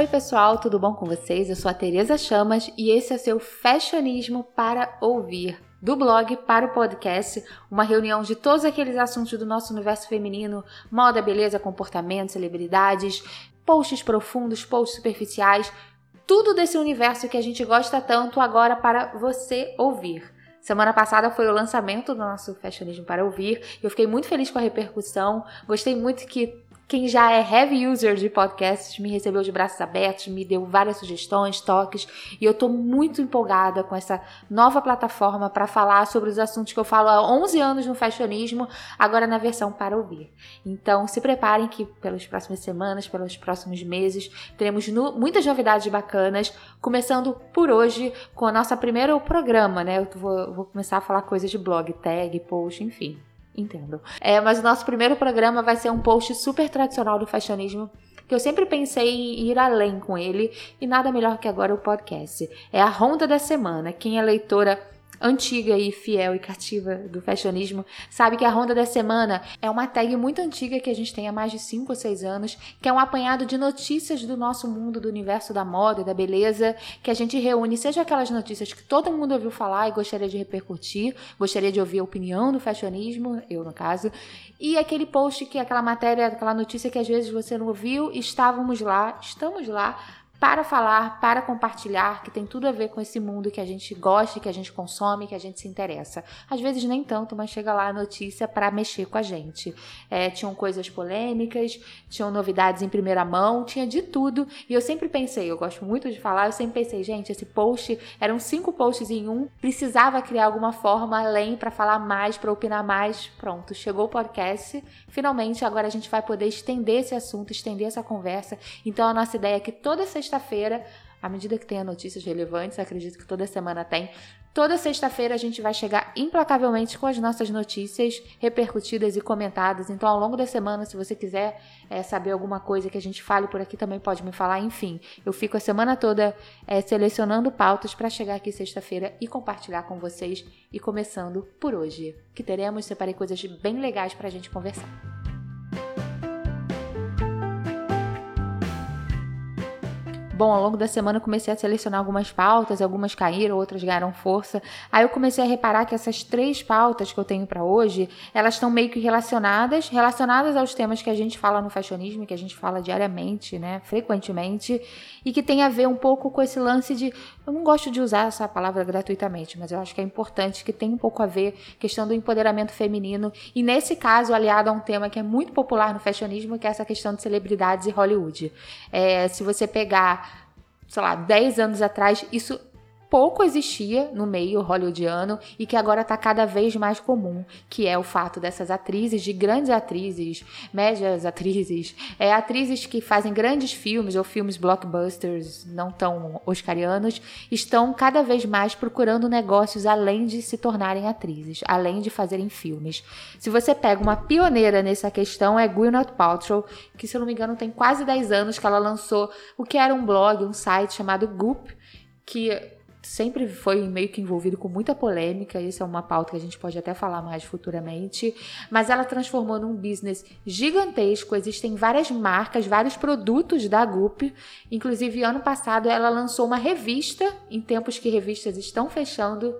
Oi, pessoal, tudo bom com vocês? Eu sou a Tereza Chamas e esse é seu Fashionismo para ouvir. Do blog para o podcast, uma reunião de todos aqueles assuntos do nosso universo feminino: moda, beleza, comportamento, celebridades, posts profundos, posts superficiais, tudo desse universo que a gente gosta tanto agora para você ouvir. Semana passada foi o lançamento do nosso Fashionismo para ouvir. Eu fiquei muito feliz com a repercussão. Gostei muito que quem já é heavy user de podcasts me recebeu de braços abertos, me deu várias sugestões, toques, e eu tô muito empolgada com essa nova plataforma para falar sobre os assuntos que eu falo há 11 anos no fashionismo, agora na versão para ouvir. Então, se preparem que pelas próximas semanas, pelos próximos meses, teremos no, muitas novidades bacanas, começando por hoje com o nosso primeiro programa, né? Eu vou, vou começar a falar coisas de blog, tag, post, enfim. Entendo. É, mas o nosso primeiro programa vai ser um post super tradicional do fashionismo que eu sempre pensei em ir além com ele e nada melhor que agora o podcast. É a ronda da semana. Quem é leitora antiga e fiel e cativa do fashionismo, sabe que a Ronda da Semana é uma tag muito antiga que a gente tem há mais de 5 ou 6 anos, que é um apanhado de notícias do nosso mundo, do universo da moda e da beleza, que a gente reúne, seja aquelas notícias que todo mundo ouviu falar e gostaria de repercutir, gostaria de ouvir a opinião do fashionismo, eu no caso, e aquele post que aquela matéria, aquela notícia que às vezes você não ouviu, estávamos lá, estamos lá para falar, para compartilhar, que tem tudo a ver com esse mundo que a gente gosta, que a gente consome, que a gente se interessa. Às vezes nem tanto, mas chega lá a notícia para mexer com a gente. É, tinham coisas polêmicas, tinham novidades em primeira mão, tinha de tudo. E eu sempre pensei, eu gosto muito de falar, eu sempre pensei, gente, esse post eram cinco posts em um, precisava criar alguma forma além para falar mais, para opinar mais. Pronto, chegou o podcast. Finalmente, agora a gente vai poder estender esse assunto, estender essa conversa. Então a nossa ideia é que toda essa sexta-feira, à medida que tenha notícias relevantes, acredito que toda semana tem, toda sexta-feira a gente vai chegar implacavelmente com as nossas notícias repercutidas e comentadas. Então, ao longo da semana, se você quiser é, saber alguma coisa que a gente fale por aqui, também pode me falar. Enfim, eu fico a semana toda é, selecionando pautas para chegar aqui sexta-feira e compartilhar com vocês. E começando por hoje, que teremos, separei coisas bem legais para a gente conversar. Bom, ao longo da semana eu comecei a selecionar algumas pautas, algumas caíram, outras ganharam força. Aí eu comecei a reparar que essas três pautas que eu tenho para hoje, elas estão meio que relacionadas, relacionadas aos temas que a gente fala no fashionismo, que a gente fala diariamente, né, frequentemente, e que tem a ver um pouco com esse lance de, eu não gosto de usar essa palavra gratuitamente, mas eu acho que é importante que tem um pouco a ver questão do empoderamento feminino e nesse caso aliado a um tema que é muito popular no fashionismo, que é essa questão de celebridades e Hollywood. É, se você pegar sei lá, 10 anos atrás, isso pouco existia no meio hollywoodiano e que agora está cada vez mais comum, que é o fato dessas atrizes, de grandes atrizes, médias atrizes, é, atrizes que fazem grandes filmes ou filmes blockbusters não tão oscarianos, estão cada vez mais procurando negócios além de se tornarem atrizes, além de fazerem filmes. Se você pega uma pioneira nessa questão é Gwyneth Paltrow, que se eu não me engano tem quase 10 anos que ela lançou o que era um blog, um site chamado Goop, que sempre foi meio que envolvido com muita polêmica, isso é uma pauta que a gente pode até falar mais futuramente, mas ela transformou num business gigantesco, existem várias marcas, vários produtos da Goop, inclusive ano passado ela lançou uma revista, em tempos que revistas estão fechando,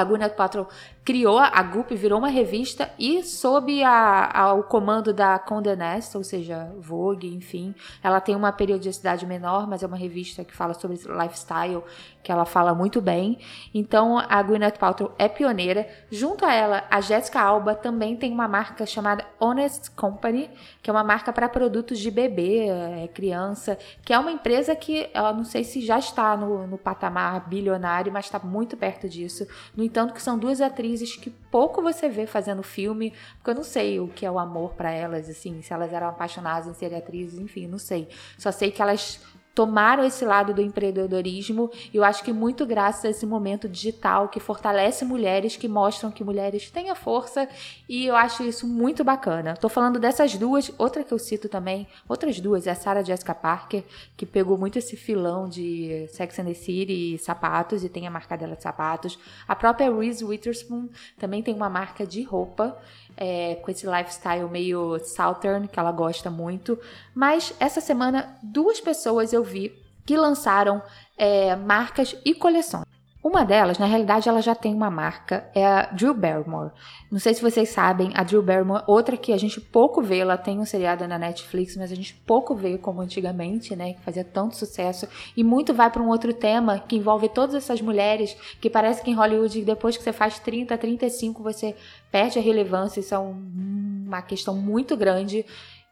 a Gwyneth Paltrow criou a Goop, virou uma revista e sob a, a, o comando da Condé Nast, ou seja, Vogue, enfim, ela tem uma periodicidade menor, mas é uma revista que fala sobre lifestyle, que ela fala muito bem. Então a Gwyneth Paltrow é pioneira. Junto a ela, a Jessica Alba também tem uma marca chamada Honest Company, que é uma marca para produtos de bebê, é, criança, que é uma empresa que eu não sei se já está no, no patamar bilionário, mas está muito perto disso. No entanto, que são duas atrizes que pouco você vê fazendo filme, porque eu não sei o que é o amor para elas, assim, se elas eram apaixonadas em serem atrizes, enfim, não sei. Só sei que elas tomaram esse lado do empreendedorismo e eu acho que muito graças a esse momento digital que fortalece mulheres, que mostram que mulheres têm a força e eu acho isso muito bacana. Tô falando dessas duas, outra que eu cito também, outras duas, é a Sarah Jessica Parker, que pegou muito esse filão de Sex and the City e sapatos e tem a marca dela de sapatos. A própria Reese Witherspoon também tem uma marca de roupa é, com esse lifestyle meio southern que ela gosta muito. Mas essa semana duas pessoas eu vi que lançaram é, marcas e coleções. Uma delas, na realidade, ela já tem uma marca, é a Drew Barrymore. Não sei se vocês sabem, a Drew Barrymore, outra que a gente pouco vê, ela tem um seriado na Netflix, mas a gente pouco vê como antigamente, né, que fazia tanto sucesso, e muito vai para um outro tema que envolve todas essas mulheres, que parece que em Hollywood, depois que você faz 30, 35, você perde a relevância, isso é um, uma questão muito grande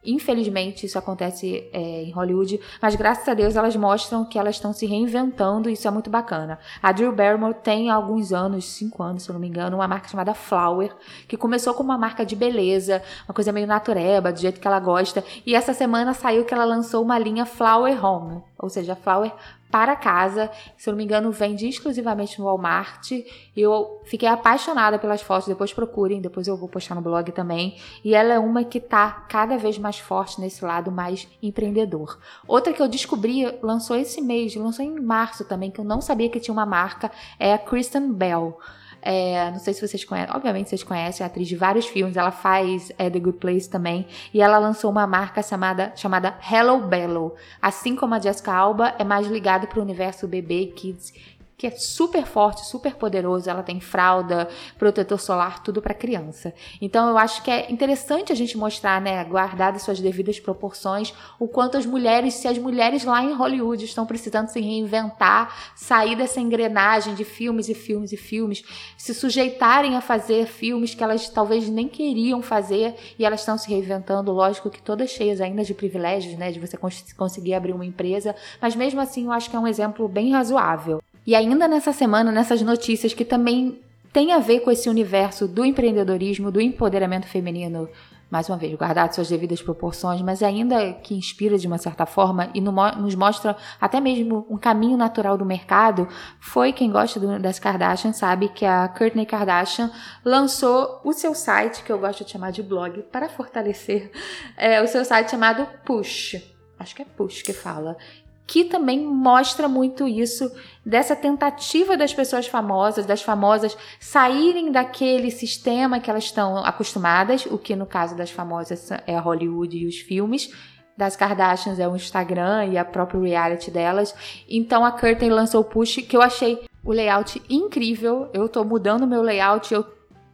Infelizmente, isso acontece é, em Hollywood, mas graças a Deus elas mostram que elas estão se reinventando e isso é muito bacana. A Drew Barrymore tem alguns anos, cinco anos, se eu não me engano, uma marca chamada Flower, que começou como uma marca de beleza, uma coisa meio natureba, do jeito que ela gosta, e essa semana saiu que ela lançou uma linha Flower Home, ou seja, Flower para casa. Se eu não me engano, vende exclusivamente no Walmart. Eu fiquei apaixonada pelas fotos, depois procurem, depois eu vou postar no blog também. E ela é uma que tá cada vez mais forte nesse lado mais empreendedor. Outra que eu descobri, lançou esse mês, lançou em março também, que eu não sabia que tinha uma marca, é a Kristen Bell. É, não sei se vocês conhecem, obviamente vocês conhecem a atriz de vários filmes, ela faz é, The Good Place também, e ela lançou uma marca chamada, chamada Hello Bello. Assim como a Jessica Alba, é mais ligada para o universo bebê kids que é super forte, super poderoso. Ela tem fralda, protetor solar, tudo para criança. Então eu acho que é interessante a gente mostrar, né, guardadas suas devidas proporções, o quanto as mulheres, se as mulheres lá em Hollywood estão precisando se reinventar, sair dessa engrenagem de filmes e filmes e filmes, se sujeitarem a fazer filmes que elas talvez nem queriam fazer e elas estão se reinventando, lógico que todas cheias ainda de privilégios, né, de você conseguir abrir uma empresa, mas mesmo assim eu acho que é um exemplo bem razoável. E ainda nessa semana, nessas notícias que também tem a ver com esse universo do empreendedorismo, do empoderamento feminino, mais uma vez, guardado suas devidas proporções, mas ainda que inspira de uma certa forma e nos mostra até mesmo um caminho natural do mercado, foi quem gosta do, das Kardashian sabe que a Kourtney Kardashian lançou o seu site, que eu gosto de chamar de blog, para fortalecer, é, o seu site chamado Push. Acho que é Push que fala que também mostra muito isso dessa tentativa das pessoas famosas, das famosas saírem daquele sistema que elas estão acostumadas, o que no caso das famosas é Hollywood e os filmes, das Kardashians é o Instagram e a própria reality delas. Então a Curtin lançou o push que eu achei o layout incrível. Eu tô mudando meu layout, eu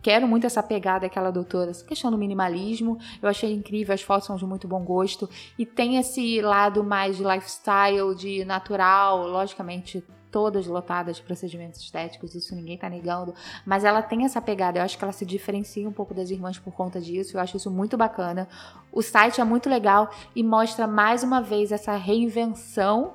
Quero muito essa pegada que ela adotou, essa questão do minimalismo. Eu achei incrível, as fotos são de muito bom gosto. E tem esse lado mais de lifestyle, de natural, logicamente todas lotadas de procedimentos estéticos, isso ninguém tá negando, mas ela tem essa pegada, eu acho que ela se diferencia um pouco das irmãs por conta disso, eu acho isso muito bacana. O site é muito legal e mostra mais uma vez essa reinvenção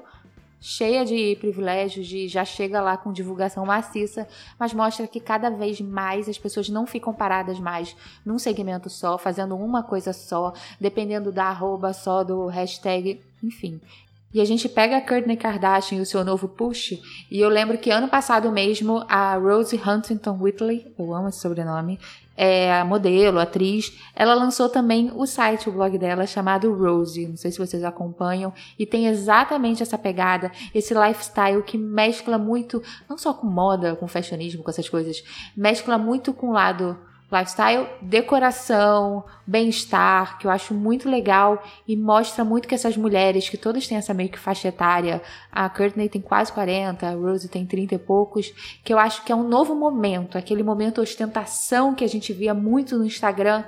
cheia de privilégios, de já chega lá com divulgação maciça, mas mostra que cada vez mais as pessoas não ficam paradas mais num segmento só, fazendo uma coisa só, dependendo da arroba só, do hashtag, enfim. E a gente pega a Kourtney Kardashian e o seu novo push, e eu lembro que ano passado mesmo a Rose Huntington Whitley, eu amo esse sobrenome, é modelo, atriz, ela lançou também o site, o blog dela chamado Rose, não sei se vocês acompanham, e tem exatamente essa pegada, esse lifestyle que mescla muito, não só com moda, com fashionismo, com essas coisas, mescla muito com o lado lifestyle, decoração, bem-estar, que eu acho muito legal e mostra muito que essas mulheres, que todas têm essa meio que faixa etária, a Courtney tem quase 40, a Rose tem 30 e poucos, que eu acho que é um novo momento, aquele momento ostentação que a gente via muito no Instagram,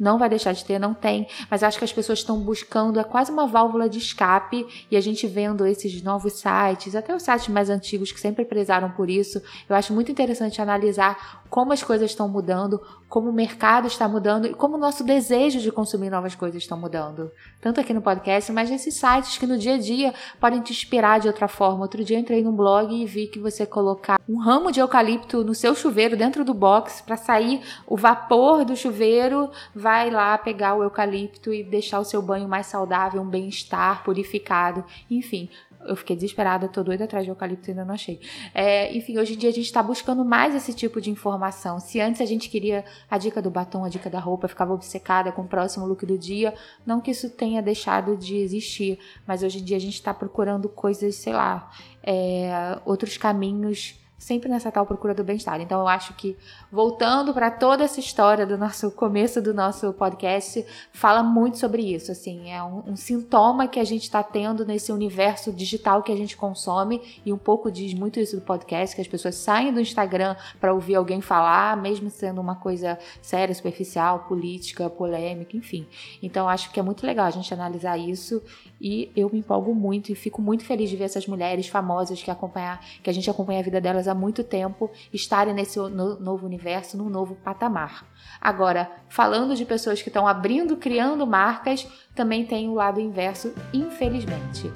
não vai deixar de ter, não tem, mas acho que as pessoas estão buscando, é quase uma válvula de escape, e a gente vendo esses novos sites, até os sites mais antigos que sempre prezaram por isso, eu acho muito interessante analisar como as coisas estão mudando, como o mercado está mudando e como o nosso desejo de consumir novas coisas está mudando. Tanto aqui no podcast, mas nesses sites que no dia a dia podem te inspirar de outra forma. Outro dia eu entrei num blog e vi que você colocar um ramo de eucalipto no seu chuveiro dentro do box para sair o vapor do chuveiro, vai lá pegar o eucalipto e deixar o seu banho mais saudável, um bem-estar purificado, enfim eu fiquei desesperada, tô doida atrás de eucalipto e ainda não achei. É, enfim, hoje em dia a gente está buscando mais esse tipo de informação. Se antes a gente queria a dica do batom, a dica da roupa, ficava obcecada com o próximo look do dia, não que isso tenha deixado de existir, mas hoje em dia a gente está procurando coisas, sei lá, é, outros caminhos sempre nessa tal procura do bem-estar. Então eu acho que voltando para toda essa história do nosso começo do nosso podcast, fala muito sobre isso. Assim, é um, um sintoma que a gente está tendo nesse universo digital que a gente consome e um pouco diz muito isso do podcast, que as pessoas saem do Instagram para ouvir alguém falar, mesmo sendo uma coisa séria, superficial, política, polêmica, enfim. Então eu acho que é muito legal a gente analisar isso e eu me empolgo muito e fico muito feliz de ver essas mulheres famosas que acompanhar, que a gente acompanha a vida delas há muito tempo estarem nesse novo universo, num novo patamar. Agora, falando de pessoas que estão abrindo, criando marcas, também tem o lado inverso, infelizmente.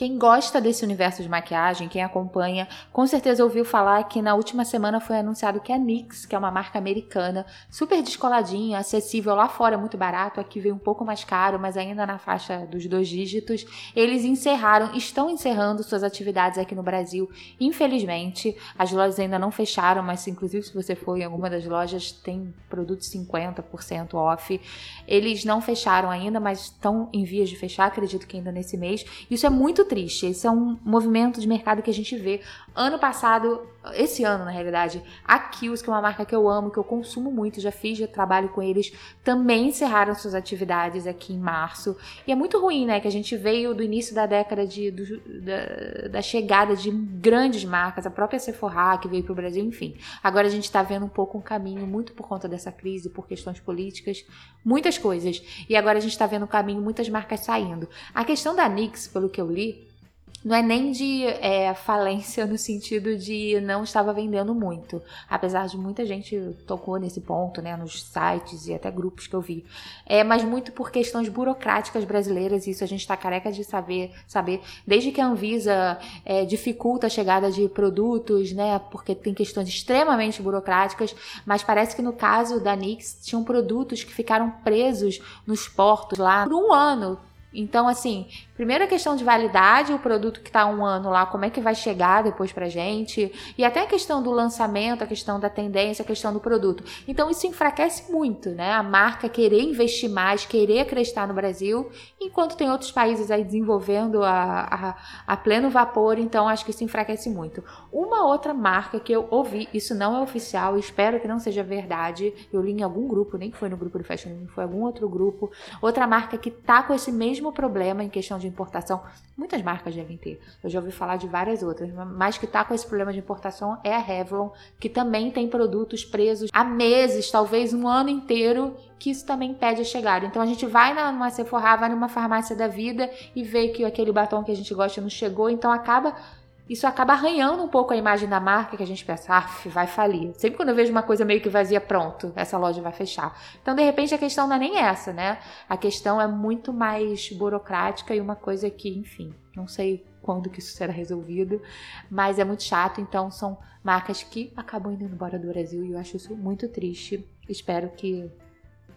Quem gosta desse universo de maquiagem, quem acompanha, com certeza ouviu falar que na última semana foi anunciado que a NYX, que é uma marca americana, super descoladinha, acessível lá fora, muito barato, aqui veio um pouco mais caro, mas ainda na faixa dos dois dígitos, eles encerraram, estão encerrando suas atividades aqui no Brasil, infelizmente. As lojas ainda não fecharam, mas inclusive se você for em alguma das lojas, tem produtos 50% off. Eles não fecharam ainda, mas estão em vias de fechar, acredito que ainda nesse mês. Isso é muito triste. Esse é um movimento de mercado que a gente vê. Ano passado, esse ano na realidade, a Kills, que é uma marca que eu amo, que eu consumo muito, já fiz, já trabalho com eles, também encerraram suas atividades aqui em março. E é muito ruim, né? Que a gente veio do início da década de, do, da, da, chegada de grandes marcas, a própria Sephora que veio para o Brasil, enfim. Agora a gente está vendo um pouco um caminho, muito por conta dessa crise, por questões políticas, muitas coisas. E agora a gente está vendo um caminho, muitas marcas saindo. A questão da Nix, pelo que eu li, não é nem de é, falência no sentido de não estava vendendo muito, apesar de muita gente tocou nesse ponto, né, nos sites e até grupos que eu vi, é, mas muito por questões burocráticas brasileiras, isso a gente está careca de saber, saber, desde que a Anvisa é, dificulta a chegada de produtos, né, porque tem questões extremamente burocráticas, mas parece que no caso da Nix tinham produtos que ficaram presos nos portos lá por um ano, então, assim, primeira questão de validade, o produto que está um ano lá, como é que vai chegar depois pra gente, e até a questão do lançamento, a questão da tendência, a questão do produto. Então, isso enfraquece muito, né? A marca querer investir mais, querer acreditar no Brasil, enquanto tem outros países aí desenvolvendo a, a, a pleno vapor, então acho que isso enfraquece muito. Uma outra marca que eu ouvi, isso não é oficial, espero que não seja verdade, eu li em algum grupo, nem foi no grupo do Fashion foi algum outro grupo, outra marca que tá com esse mesmo problema em questão de importação. Muitas marcas devem ter. Eu já ouvi falar de várias outras, mas que está com esse problema de importação é a Revlon, que também tem produtos presos há meses, talvez um ano inteiro, que isso também pede a chegada. Então a gente vai numa Sephora, vai numa farmácia da vida e vê que aquele batom que a gente gosta não chegou, então acaba isso acaba arranhando um pouco a imagem da marca que a gente pensa, ah, vai falir. Sempre quando eu vejo uma coisa meio que vazia, pronto, essa loja vai fechar. Então, de repente, a questão não é nem essa, né? A questão é muito mais burocrática e uma coisa que, enfim, não sei quando que isso será resolvido, mas é muito chato. Então, são marcas que acabam indo embora do Brasil e eu acho isso muito triste. Espero que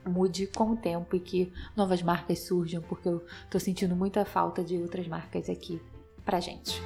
mude com o tempo e que novas marcas surjam, porque eu tô sentindo muita falta de outras marcas aqui pra gente.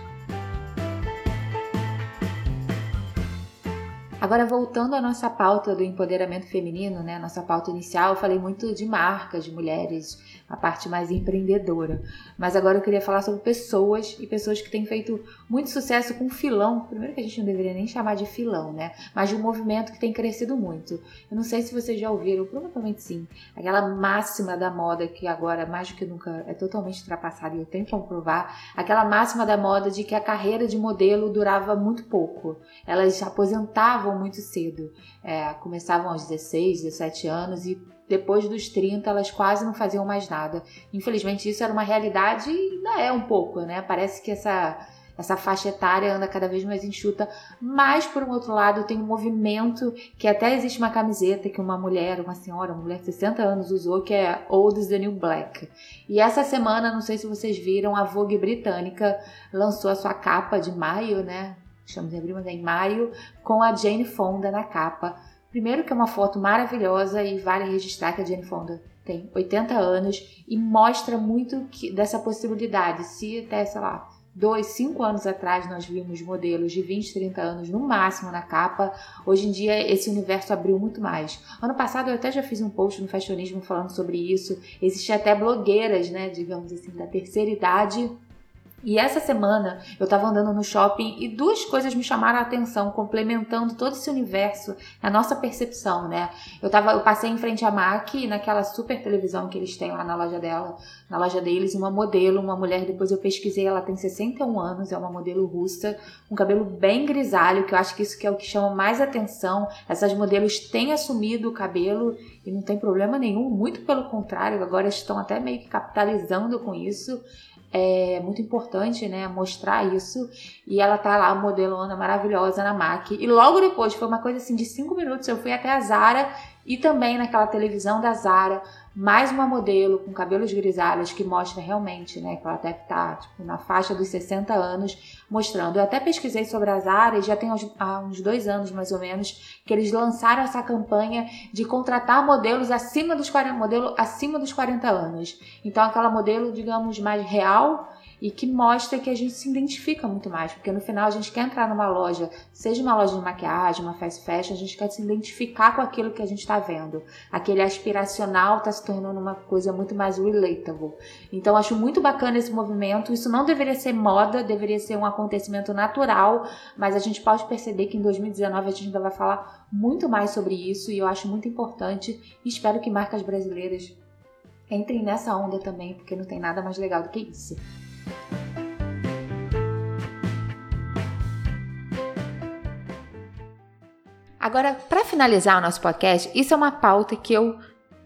Agora, voltando à nossa pauta do empoderamento feminino, né? Nossa pauta inicial, eu falei muito de marcas, de mulheres, a parte mais empreendedora. Mas agora eu queria falar sobre pessoas e pessoas que têm feito muito sucesso com filão. Primeiro que a gente não deveria nem chamar de filão, né? Mas de um movimento que tem crescido muito. Eu não sei se vocês já ouviram, provavelmente sim. Aquela máxima da moda que agora, mais do que nunca, é totalmente ultrapassada e eu tenho que comprovar. Aquela máxima da moda de que a carreira de modelo durava muito pouco. Elas aposentavam muito cedo. É, começavam aos 16, 17 anos e depois dos 30 elas quase não faziam mais nada. Infelizmente isso era uma realidade e ainda é um pouco, né? Parece que essa essa faixa etária anda cada vez mais enxuta, mas por um outro lado tem um movimento que até existe uma camiseta que uma mulher, uma senhora, uma mulher de 60 anos usou, que é Old is the New Black. E essa semana, não sei se vocês viram, a Vogue britânica lançou a sua capa de maio, né? Estamos em abril, mas é em maio, com a Jane Fonda na capa. Primeiro que é uma foto maravilhosa e vale registrar que a Jane Fonda tem 80 anos e mostra muito que, dessa possibilidade. Se até, sei lá, dois, cinco anos atrás nós vimos modelos de 20, 30 anos no máximo na capa. Hoje em dia esse universo abriu muito mais. Ano passado eu até já fiz um post no Fashionismo falando sobre isso. Existem até blogueiras, né, digamos assim, da terceira idade e essa semana eu estava andando no shopping e duas coisas me chamaram a atenção, complementando todo esse universo, a nossa percepção, né? Eu tava, eu passei em frente à MAC, naquela super televisão que eles têm lá na loja dela, na loja deles, uma modelo, uma mulher, depois eu pesquisei, ela tem 61 anos, é uma modelo russa, um cabelo bem grisalho, que eu acho que isso que é o que chama mais atenção. Essas modelos têm assumido o cabelo e não tem problema nenhum, muito pelo contrário, agora estão até meio que capitalizando com isso é muito importante, né, mostrar isso. E ela tá lá, modelona maravilhosa na MAC. E logo depois, foi uma coisa assim de cinco minutos, eu fui até a Zara e também naquela televisão da Zara, mais uma modelo com cabelos grisalhos que mostra realmente, né, que ela deve estar tá, tipo, na faixa dos 60 anos, mostrando. Eu até pesquisei sobre as áreas, já tem uns, há uns dois anos mais ou menos, que eles lançaram essa campanha de contratar modelos acima dos 40, modelo acima dos 40 anos. Então aquela modelo, digamos, mais real, e que mostra que a gente se identifica muito mais, porque no final a gente quer entrar numa loja, seja uma loja de maquiagem, uma fast fashion, a gente quer se identificar com aquilo que a gente está vendo. Aquele aspiracional está se tornando uma coisa muito mais relatable. Então acho muito bacana esse movimento. Isso não deveria ser moda, deveria ser um acontecimento natural, mas a gente pode perceber que em 2019 a gente ainda vai falar muito mais sobre isso e eu acho muito importante e espero que marcas brasileiras entrem nessa onda também, porque não tem nada mais legal do que isso. Agora, para finalizar o nosso podcast, isso é uma pauta que eu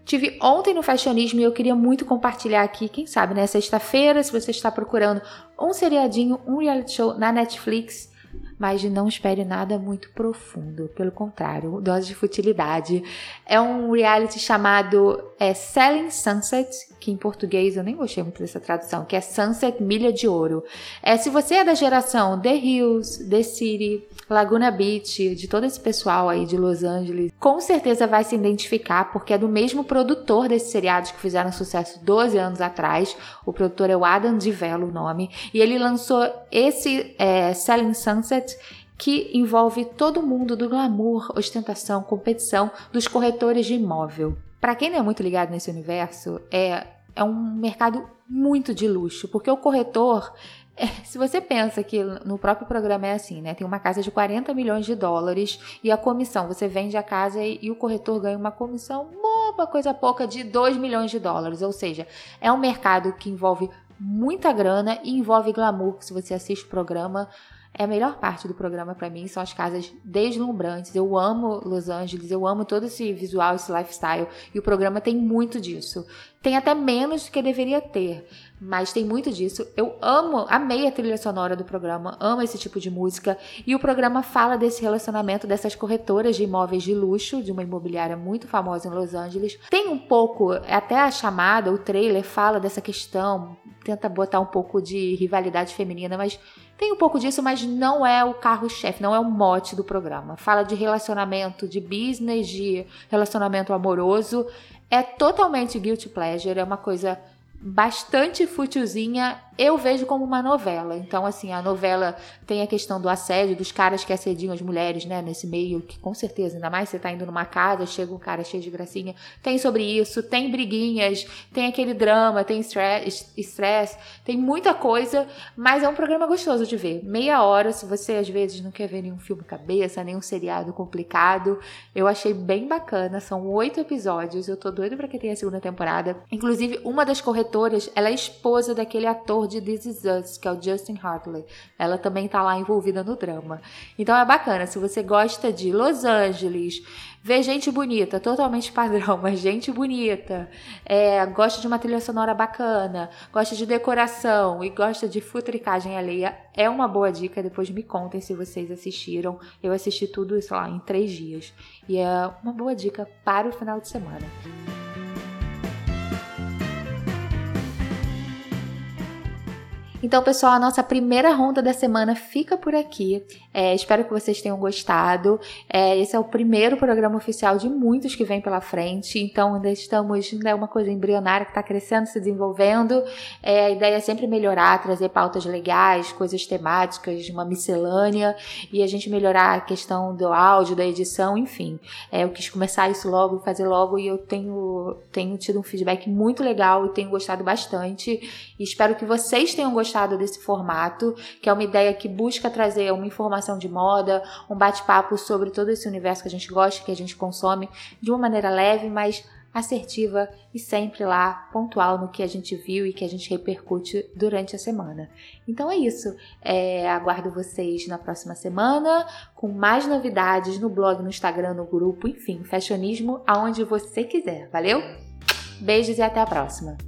tive ontem no Fashionismo e eu queria muito compartilhar aqui. Quem sabe, né? Sexta-feira, se você está procurando um seriadinho, um reality show na Netflix, mas não espere nada muito profundo. Pelo contrário, dose de futilidade. É um reality chamado é, Selling Sunset, que em português eu nem gostei muito dessa tradução, que é Sunset Milha de Ouro. É, se você é da geração The Hills, The City, Laguna Beach, de todo esse pessoal aí de Los Angeles, com certeza vai se identificar, porque é do mesmo produtor desses seriados que fizeram sucesso 12 anos atrás. O produtor é o Adam DiVello, o nome, e ele lançou esse é, Selling Sunset que envolve todo mundo do glamour, ostentação, competição dos corretores de imóvel. Para quem não é muito ligado nesse universo, é, é um mercado muito de luxo, porque o corretor é, se você pensa que no próprio programa é assim, né? Tem uma casa de 40 milhões de dólares e a comissão, você vende a casa e, e, o corretor ganha uma comissão, uma coisa pouca, de 2 milhões de dólares. Ou seja, é um mercado que envolve muita grana e envolve glamour. Se você assiste o programa, é a melhor parte do programa para mim, são as casas deslumbrantes. Eu amo Los Angeles, eu amo todo esse visual, esse lifestyle, e o programa tem muito disso. Tem até menos do que deveria ter, mas tem muito disso. Eu amo, amei a trilha sonora do programa, amo esse tipo de música, e o programa fala desse relacionamento dessas corretoras de imóveis de luxo, de uma imobiliária muito famosa em Los Angeles. Tem um pouco, até a chamada, o trailer fala dessa questão, tenta botar um pouco de rivalidade feminina, mas tem um pouco disso, mas não é o carro-chefe, não é o mote do programa. Fala de relacionamento, de business, de relacionamento amoroso. É totalmente guilty pleasure, é uma coisa bastante futilzinha, eu vejo como uma novela. Então, assim, a novela tem a questão do assédio, dos caras que assediam as mulheres, né, nesse meio, que com certeza, ainda mais você tá indo numa casa, chega um cara cheio de gracinha, tem sobre isso, tem briguinhas, tem aquele drama, tem estresse, tem muita coisa, mas é um programa gostoso de ver. Meia hora, se você às vezes não quer ver nenhum filme cabeça, nenhum seriado complicado, eu achei bem bacana. São oito episódios, eu tô doido pra que tenha a segunda temporada. Inclusive, uma das corretoras ela é esposa daquele ator de This Is Us, que é o Justin Hartley. Ela também tá lá envolvida no drama. Então é bacana, se você gosta de Los Angeles, ver gente bonita, totalmente padrão, mas gente bonita, é, gosta de uma trilha sonora bacana, gosta de decoração e gosta de futricagem alheia, é uma boa dica. Depois me contem se vocês assistiram. Eu assisti tudo isso lá em três dias. E é uma boa dica para o final de semana. Então, pessoal, a nossa primeira ronda da semana fica por aqui. É, espero que vocês tenham gostado. É, esse é o primeiro programa oficial de muitos que vem pela frente. Então, ainda estamos, é uma coisa embrionária que está crescendo, se desenvolvendo. É, a ideia é sempre melhorar, trazer pautas legais, coisas temáticas, uma miscelânea e a gente melhorar a questão do áudio, da edição, enfim. É, eu quis começar isso logo, fazer logo e eu tenho, tenho tido um feedback muito legal e tenho gostado bastante. E espero que vocês tenham gostado gostado desse formato, que é uma ideia que busca trazer uma informação de moda, um bate-papo sobre todo esse universo que a gente gosta, que a gente consome, de uma maneira leve, mas assertiva e sempre lá pontual no que a gente viu e que a gente repercute durante a semana. Então é isso. É, aguardo vocês na próxima semana com mais novidades no blog, no Instagram, no grupo, enfim, fashionismo aonde você quiser. Valeu? Beijos e até a próxima.